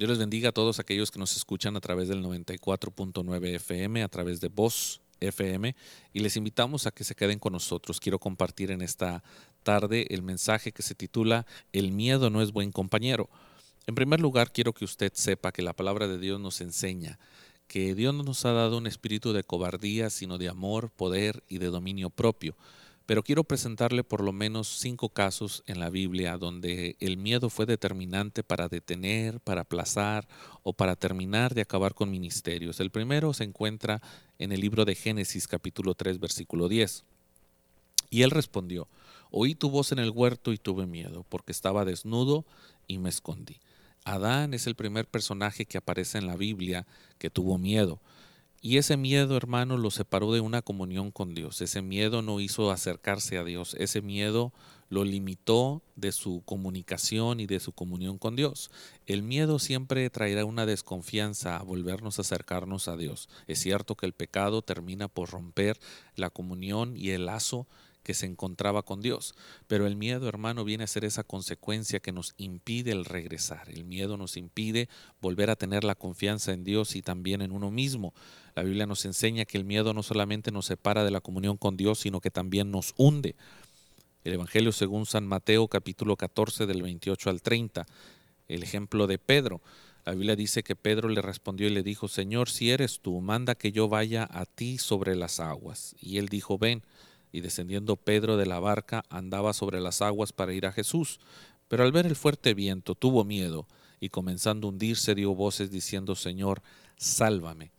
Dios les bendiga a todos aquellos que nos escuchan a través del 94.9 FM, a través de Voz FM, y les invitamos a que se queden con nosotros. Quiero compartir en esta tarde el mensaje que se titula El miedo no es buen compañero. En primer lugar, quiero que usted sepa que la palabra de Dios nos enseña que Dios no nos ha dado un espíritu de cobardía, sino de amor, poder y de dominio propio. Pero quiero presentarle por lo menos cinco casos en la Biblia donde el miedo fue determinante para detener, para aplazar o para terminar de acabar con ministerios. El primero se encuentra en el libro de Génesis capítulo 3 versículo 10. Y él respondió, oí tu voz en el huerto y tuve miedo, porque estaba desnudo y me escondí. Adán es el primer personaje que aparece en la Biblia que tuvo miedo. Y ese miedo, hermano, lo separó de una comunión con Dios. Ese miedo no hizo acercarse a Dios. Ese miedo lo limitó de su comunicación y de su comunión con Dios. El miedo siempre traerá una desconfianza a volvernos a acercarnos a Dios. Es cierto que el pecado termina por romper la comunión y el lazo que se encontraba con Dios. Pero el miedo, hermano, viene a ser esa consecuencia que nos impide el regresar. El miedo nos impide volver a tener la confianza en Dios y también en uno mismo. La Biblia nos enseña que el miedo no solamente nos separa de la comunión con Dios, sino que también nos hunde. El Evangelio según San Mateo capítulo 14 del 28 al 30. El ejemplo de Pedro. La Biblia dice que Pedro le respondió y le dijo, Señor, si eres tú, manda que yo vaya a ti sobre las aguas. Y él dijo, ven y descendiendo Pedro de la barca andaba sobre las aguas para ir a Jesús. Pero al ver el fuerte viento tuvo miedo y comenzando a hundirse dio voces diciendo, Señor, sálvame.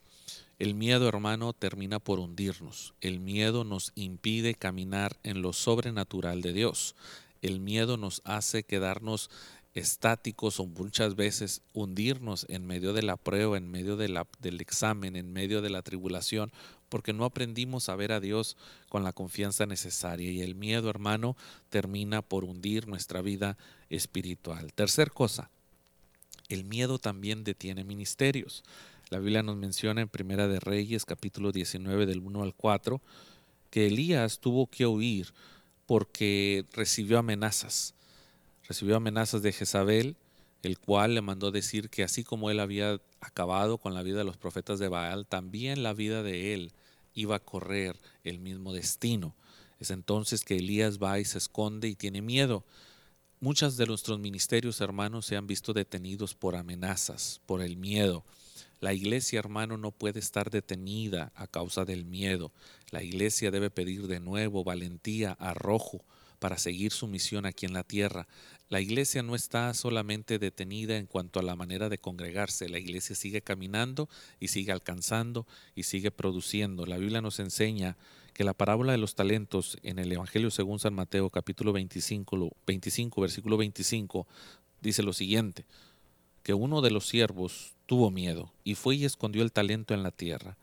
El miedo, hermano, termina por hundirnos. El miedo nos impide caminar en lo sobrenatural de Dios. El miedo nos hace quedarnos estáticos o muchas veces hundirnos en medio de la prueba, en medio del examen, en medio de la tribulación, porque no aprendimos a ver a Dios con la confianza necesaria y el miedo, hermano, termina por hundir nuestra vida espiritual. Tercer cosa, el miedo también detiene ministerios. La Biblia nos menciona en Primera de Reyes, capítulo 19, del 1 al 4, que Elías tuvo que huir porque recibió amenazas. Recibió amenazas de Jezabel, el cual le mandó decir que así como él había acabado con la vida de los profetas de Baal, también la vida de él iba a correr el mismo destino. Es entonces que Elías va y se esconde y tiene miedo. Muchos de nuestros ministerios, hermanos, se han visto detenidos por amenazas, por el miedo. La iglesia, hermano, no puede estar detenida a causa del miedo. La iglesia debe pedir de nuevo valentía, arrojo, para seguir su misión aquí en la tierra. La iglesia no está solamente detenida en cuanto a la manera de congregarse, la iglesia sigue caminando y sigue alcanzando y sigue produciendo. La Biblia nos enseña que la parábola de los talentos en el Evangelio según San Mateo capítulo 25, 25 versículo 25 dice lo siguiente, que uno de los siervos tuvo miedo y fue y escondió el talento en la tierra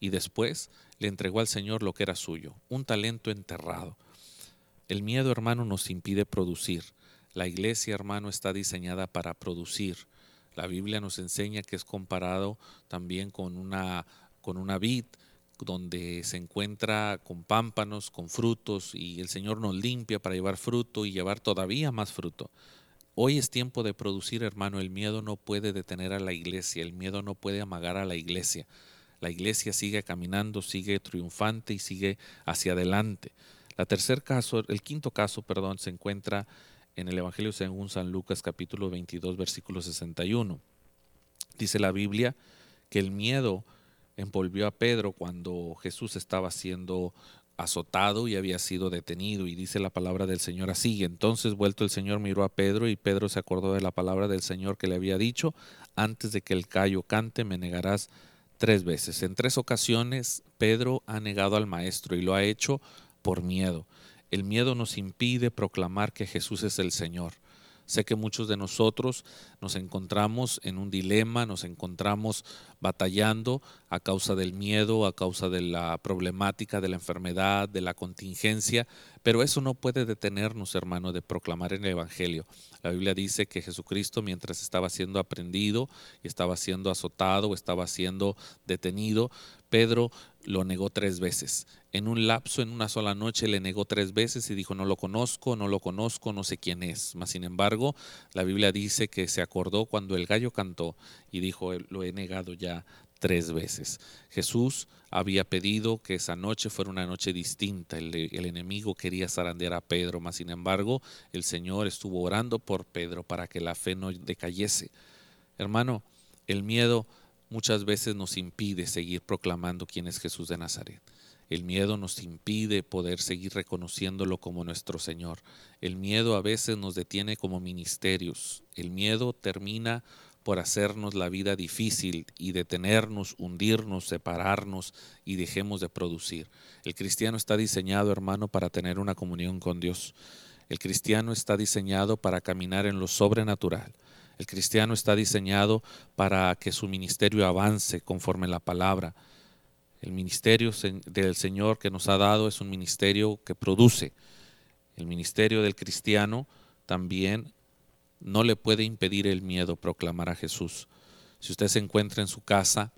y después le entregó al Señor lo que era suyo, un talento enterrado. El miedo, hermano, nos impide producir. La iglesia, hermano, está diseñada para producir. La Biblia nos enseña que es comparado también con una, con una vid donde se encuentra con pámpanos, con frutos, y el Señor nos limpia para llevar fruto y llevar todavía más fruto. Hoy es tiempo de producir, hermano. El miedo no puede detener a la iglesia, el miedo no puede amagar a la iglesia. La iglesia sigue caminando, sigue triunfante y sigue hacia adelante. Tercer caso, el quinto caso, perdón, se encuentra en el Evangelio según San Lucas capítulo 22 versículo 61. Dice la Biblia que el miedo envolvió a Pedro cuando Jesús estaba siendo azotado y había sido detenido. Y dice la palabra del Señor así. Entonces vuelto el Señor miró a Pedro y Pedro se acordó de la palabra del Señor que le había dicho, antes de que el callo cante me negarás tres veces. En tres ocasiones Pedro ha negado al Maestro y lo ha hecho por miedo. El miedo nos impide proclamar que Jesús es el Señor. Sé que muchos de nosotros nos encontramos en un dilema, nos encontramos batallando a causa del miedo, a causa de la problemática, de la enfermedad, de la contingencia, Pero eso no puede detenernos, hermano, de proclamar el Evangelio. La Biblia dice que Jesucristo, mientras estaba siendo aprendido estaba siendo azotado estaba siendo detenido, Pedro lo negó tres veces. En un lapso, en una sola noche, le negó tres veces y dijo, no lo conozco, no lo conozco, no sé quién es. Mas, sin embargo, la Biblia dice que se acordó cuando el gallo cantó y dijo, lo he negado ya tres veces. Jesús había pedido que esa noche fuera una noche distinta. El, enemigo quería zarandear a Pedro, mas sin embargo el Señor estuvo orando por Pedro para que la fe no decayese. Hermano, el miedo muchas veces nos impide seguir proclamando quién es Jesús de Nazaret. El miedo nos impide poder seguir reconociéndolo como nuestro Señor. El miedo a veces nos detiene como ministerios. El miedo termina por hacernos la vida difícil y detenernos, hundirnos, separarnos y dejemos de producir. El cristiano está diseñado, hermano, para tener una comunión con Dios. El cristiano está diseñado para caminar en lo sobrenatural. El cristiano está diseñado para que su ministerio avance conforme la palabra. El ministerio del Señor que nos ha dado es un ministerio que produce. El ministerio del cristiano también no le puede impedir el miedo proclamar a Jesús. Si usted se encuentra en su casa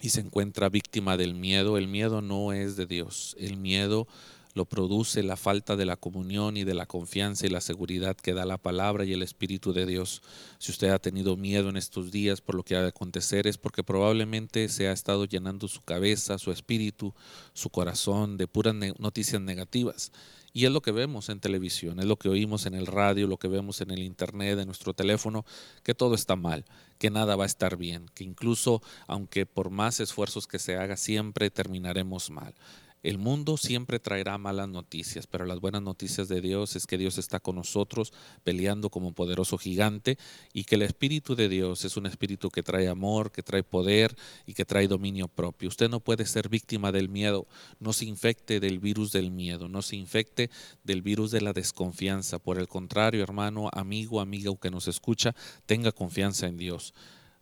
y se encuentra víctima del miedo, el miedo no es de Dios. El miedo lo produce la falta de la comunión y de la confianza y la seguridad que da la palabra y el Espíritu de Dios. Si usted ha tenido miedo en estos días por lo que ha de acontecer es porque probablemente se ha estado llenando su cabeza, su espíritu, su corazón de puras noticias negativas. Y es lo que vemos en televisión, es lo que oímos en el radio, lo que vemos en el internet, en nuestro teléfono, que todo está mal, que nada va a estar bien, que incluso aunque por más esfuerzos que se haga, siempre terminaremos mal. El mundo siempre traerá malas noticias, pero las buenas noticias de Dios es que Dios está con nosotros peleando como poderoso gigante y que el Espíritu de Dios es un espíritu que trae amor, que trae poder y que trae dominio propio. Usted no puede ser víctima del miedo, no se infecte del virus del miedo, no se infecte del virus de la desconfianza. Por el contrario, hermano, amigo, amiga que nos escucha, tenga confianza en Dios.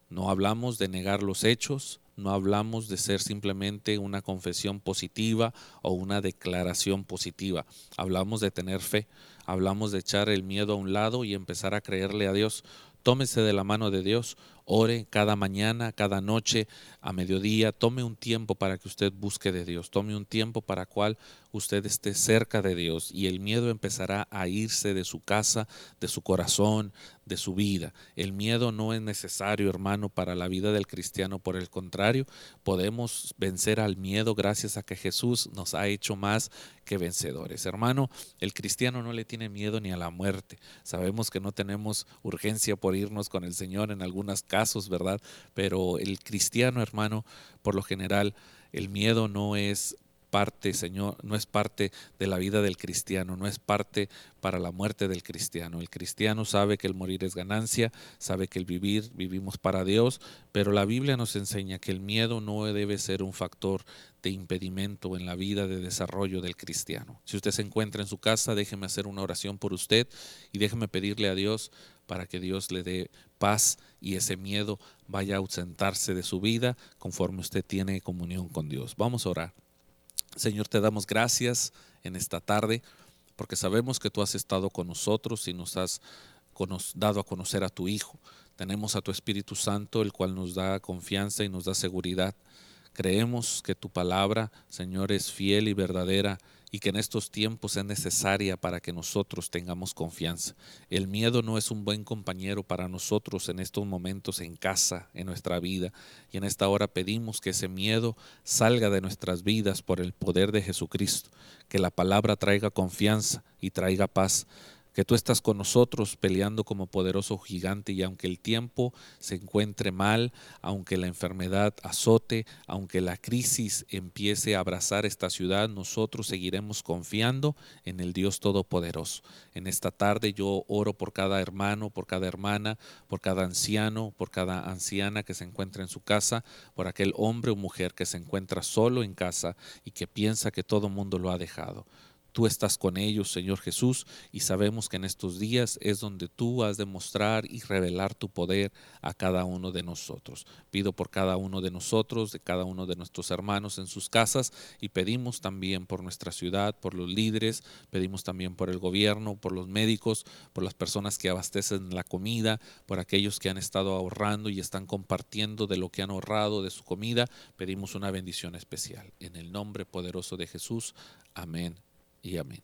No hablamos de negar los hechos, no hablamos de ser simplemente una confesión positiva o una declaración positiva. Hablamos de tener fe, hablamos de echar el miedo a un lado y empezar a creerle a Dios. Tómese de la mano de Dios, ore cada mañana, cada noche, a mediodía, tome un tiempo para que usted busque de Dios, tome un tiempo para cual usted esté cerca de Dios y el miedo empezará a irse de su casa, de su corazón, de su vida. El miedo no es necesario, hermano, para la vida del cristiano, por el contrario, podemos vencer al miedo gracias a que Jesús nos ha hecho más que vencedores. Hermano, el cristiano no le tiene miedo ni a la muerte. Sabemos que no tenemos urgencia por irnos con el Señor en algunos casos, ¿verdad? Pero el cristiano, hermano, por lo general, el miedo no es parte, Señor, no es parte de la vida del cristiano, no es parte para la muerte del cristiano. El cristiano sabe que el morir es ganancia, sabe que el vivir vivimos para Dios, pero la Biblia nos enseña que el miedo no debe ser un factor de impedimento en la vida de desarrollo del cristiano. Si usted se encuentra en su casa, déjeme hacer una oración por usted y déjeme pedirle a Dios para que Dios le dé paz y ese miedo vaya a ausentarse de su vida conforme usted tiene comunión con Dios. Vamos a orar. Señor, te damos gracias en esta tarde porque sabemos que tú has estado con nosotros y nos has dado a conocer a tu Hijo. Tenemos a tu Espíritu Santo, el cual nos da confianza y nos da seguridad. Creemos que tu palabra, Señor, es fiel y verdadera y que en estos tiempos es necesaria para que nosotros tengamos confianza. El miedo no es un buen compañero para nosotros en estos momentos en casa, en nuestra vida, y en esta hora pedimos que ese miedo salga de nuestras vidas por el poder de Jesucristo, que la palabra traiga confianza y traiga paz que tú estás con nosotros peleando como poderoso gigante y aunque el tiempo se encuentre mal, aunque la enfermedad azote, aunque la crisis empiece a abrazar esta ciudad, nosotros seguiremos confiando en el Dios Todopoderoso. En esta tarde yo oro por cada hermano, por cada hermana, por cada anciano, por cada anciana que se encuentra en su casa, por aquel hombre o mujer que se encuentra solo en casa y que piensa que todo mundo lo ha dejado. Tú estás con ellos, Señor Jesús, y sabemos que en estos días es donde tú has de mostrar y revelar tu poder a cada uno de nosotros. Pido por cada uno de nosotros, de cada uno de nuestros hermanos en sus casas, y pedimos también por nuestra ciudad, por los líderes, pedimos también por el gobierno, por los médicos, por las personas que abastecen la comida, por aquellos que han estado ahorrando y están compartiendo de lo que han ahorrado de su comida. Pedimos una bendición especial. En el nombre poderoso de Jesús. Amén y amén.